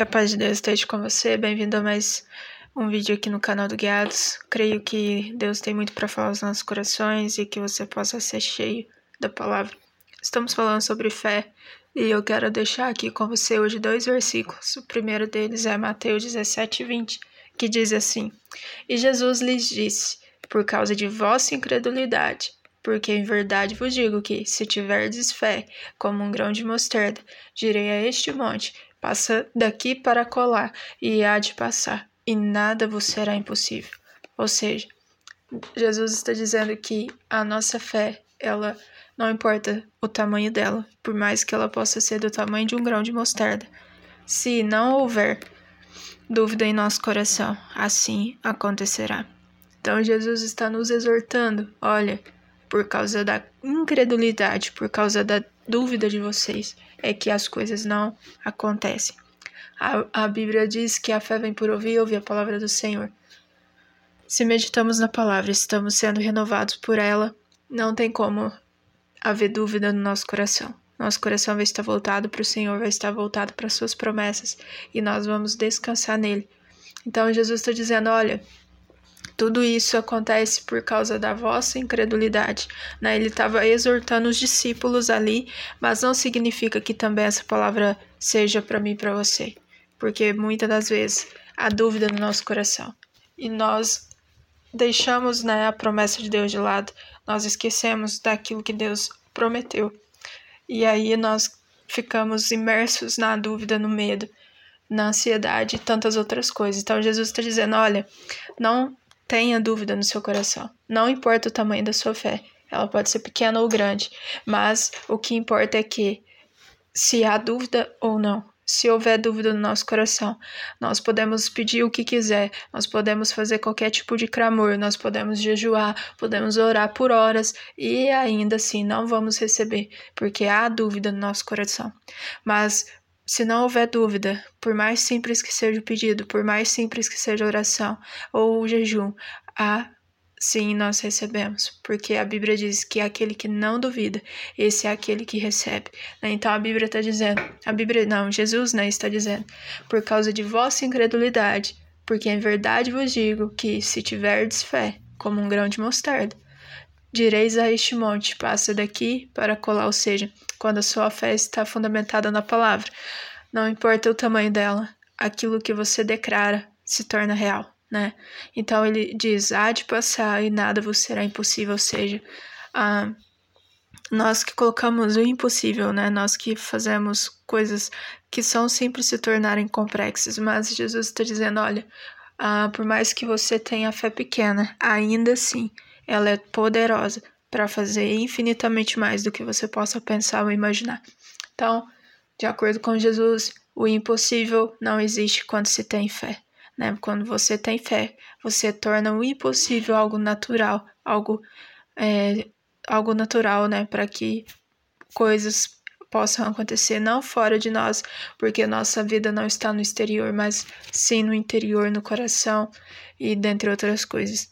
Que a paz de Deus esteja com você. Bem-vindo a mais um vídeo aqui no canal do Guiados. Creio que Deus tem muito para falar aos nossos corações e que você possa ser cheio da palavra. Estamos falando sobre fé e eu quero deixar aqui com você hoje dois versículos. O primeiro deles é Mateus 17, 20, que diz assim: E Jesus lhes disse: Por causa de vossa incredulidade, porque em verdade vos digo que, se tiverdes fé como um grão de mostarda, direi a este monte: Passa daqui para colar, e há de passar, e nada vos será impossível. Ou seja, Jesus está dizendo que a nossa fé, ela não importa o tamanho dela, por mais que ela possa ser do tamanho de um grão de mostarda. Se não houver dúvida em nosso coração, assim acontecerá. Então Jesus está nos exortando, olha, por causa da incredulidade, por causa da dúvida de vocês, é que as coisas não acontecem. A, a Bíblia diz que a fé vem por ouvir e ouvir a palavra do Senhor. Se meditamos na palavra, estamos sendo renovados por ela, não tem como haver dúvida no nosso coração. Nosso coração vai estar voltado para o Senhor, vai estar voltado para as suas promessas e nós vamos descansar nele. Então Jesus está dizendo: olha, tudo isso acontece por causa da vossa incredulidade. Né? Ele estava exortando os discípulos ali, mas não significa que também essa palavra seja para mim e para você, porque muitas das vezes há dúvida no nosso coração e nós deixamos né, a promessa de Deus de lado, nós esquecemos daquilo que Deus prometeu e aí nós ficamos imersos na dúvida, no medo, na ansiedade e tantas outras coisas. Então Jesus está dizendo: olha, não tenha dúvida no seu coração. Não importa o tamanho da sua fé, ela pode ser pequena ou grande, mas o que importa é que, se há dúvida ou não, se houver dúvida no nosso coração, nós podemos pedir o que quiser, nós podemos fazer qualquer tipo de clamor, nós podemos jejuar, podemos orar por horas e ainda assim não vamos receber, porque há dúvida no nosso coração. Mas se não houver dúvida, por mais simples que seja o pedido, por mais simples que seja a oração ou o jejum, há sim nós recebemos, porque a Bíblia diz que aquele que não duvida, esse é aquele que recebe. Né? Então a Bíblia está dizendo, a Bíblia não, Jesus né, está dizendo, por causa de vossa incredulidade, porque em verdade vos digo que se tiverdes fé, como um grão de mostarda, direis a este monte, passa daqui para colar, ou seja, quando a sua fé está fundamentada na palavra. Não importa o tamanho dela, aquilo que você declara se torna real, né? Então ele diz: há de passar e nada vos será impossível, ou seja, ah, nós que colocamos o impossível, né? Nós que fazemos coisas que são simples se tornarem complexas, mas Jesus está dizendo: olha, ah, por mais que você tenha fé pequena, ainda assim ela é poderosa para fazer infinitamente mais do que você possa pensar ou imaginar. Então, de acordo com Jesus, o impossível não existe quando se tem fé. Né? Quando você tem fé, você torna o impossível algo natural, algo, é, algo natural, né? Para que coisas possam acontecer não fora de nós, porque nossa vida não está no exterior, mas sim no interior, no coração e dentre outras coisas.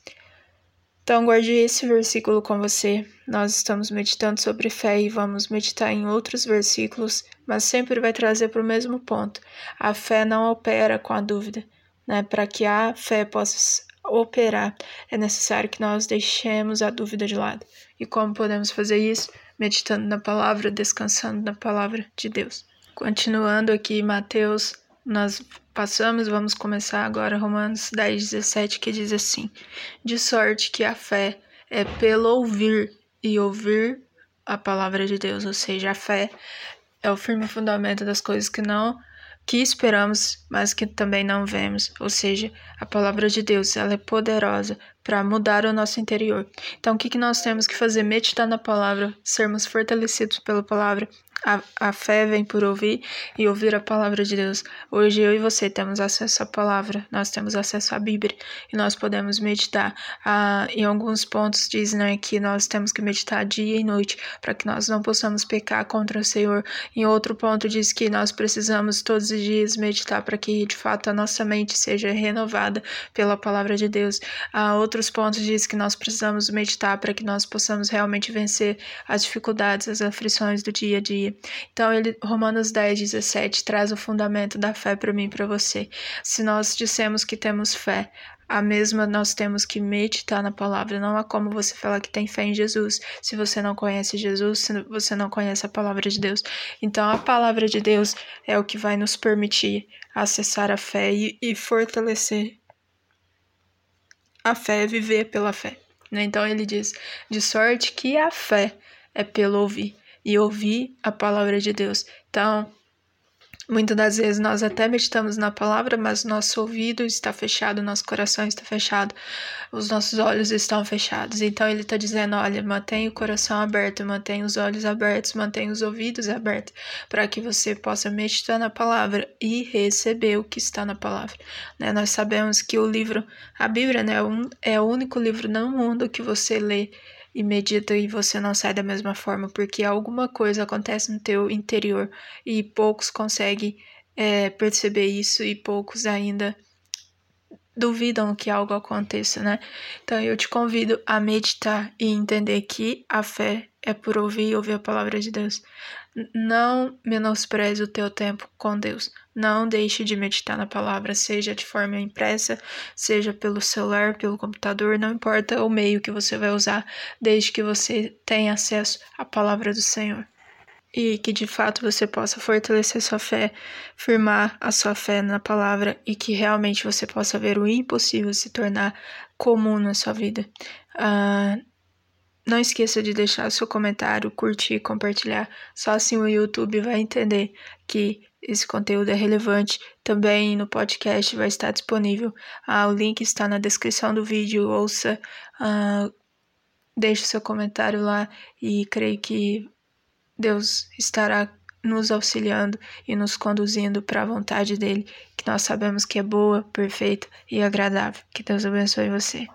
Então, guarde esse versículo com você. Nós estamos meditando sobre fé e vamos meditar em outros versículos, mas sempre vai trazer para o mesmo ponto. A fé não opera com a dúvida. Né? Para que a fé possa operar, é necessário que nós deixemos a dúvida de lado. E como podemos fazer isso? Meditando na palavra, descansando na palavra de Deus. Continuando aqui, Mateus nós passamos, vamos começar agora Romanos 10, 17, que diz assim: De sorte que a fé é pelo ouvir e ouvir a palavra de Deus, ou seja, a fé é o firme fundamento das coisas que não que esperamos, mas que também não vemos, ou seja, a palavra de Deus, ela é poderosa para mudar o nosso interior. Então, o que, que nós temos que fazer? Meditar na palavra, sermos fortalecidos pela palavra, a, a fé vem por ouvir e ouvir a palavra de Deus. Hoje eu e você temos acesso à palavra, nós temos acesso à Bíblia e nós podemos meditar. Ah, em alguns pontos diz né, que nós temos que meditar dia e noite para que nós não possamos pecar contra o Senhor. Em outro ponto diz que nós precisamos todos os dias meditar para que de fato a nossa mente seja renovada pela palavra de Deus. Ah, outros pontos diz que nós precisamos meditar para que nós possamos realmente vencer as dificuldades, as aflições do dia a dia Então, ele, Romanos 10, 17 traz o fundamento da fé para mim e para você. Se nós dissemos que temos fé, a mesma nós temos que meditar na palavra. Não há como você falar que tem fé em Jesus se você não conhece Jesus, se você não conhece a palavra de Deus. Então, a palavra de Deus é o que vai nos permitir acessar a fé e, e fortalecer a fé, viver pela fé. Né? Então, ele diz: de sorte que a fé é pelo ouvir e ouvir a palavra de Deus. Então, Muitas das vezes nós até meditamos na palavra, mas nosso ouvido está fechado, nosso coração está fechado, os nossos olhos estão fechados. Então ele está dizendo: olha, mantenha o coração aberto, mantenha os olhos abertos, mantenha os ouvidos abertos, para que você possa meditar na palavra e receber o que está na palavra. Né? Nós sabemos que o livro, a Bíblia, né, é o único livro no mundo que você lê e medita e você não sai da mesma forma, porque alguma coisa acontece no teu interior e poucos conseguem é, perceber isso e poucos ainda duvidam que algo aconteça, né? Então eu te convido a meditar e entender que a fé é por ouvir e ouvir a palavra de Deus. Não menospreze o teu tempo com Deus. Não deixe de meditar na palavra, seja de forma impressa, seja pelo celular, pelo computador, não importa o meio que você vai usar, desde que você tenha acesso à palavra do Senhor. E que de fato você possa fortalecer sua fé, firmar a sua fé na palavra e que realmente você possa ver o impossível se tornar comum na sua vida. Uh, não esqueça de deixar seu comentário, curtir, compartilhar. Só assim o YouTube vai entender que esse conteúdo é relevante. Também no podcast vai estar disponível. Ah, o link está na descrição do vídeo. Ouça, ah, deixe seu comentário lá e creio que Deus estará nos auxiliando e nos conduzindo para a vontade dele, que nós sabemos que é boa, perfeita e agradável. Que Deus abençoe você.